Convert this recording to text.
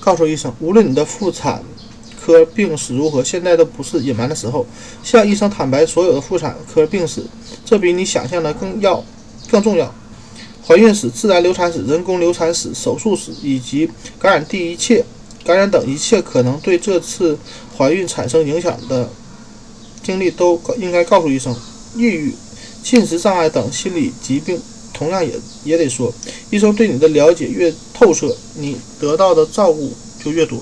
告诉医生，无论你的妇产科病史如何，现在都不是隐瞒的时候。向医生坦白所有的妇产科病史，这比你想象的更要更重要。怀孕史、自然流产史、人工流产史、手术史以及感染第一切感染等一切可能对这次怀孕产生影响的经历都应该告诉医生。抑郁、进食障碍等心理疾病同样也也得说。医生对你的了解越透彻，你得到的照顾就越多。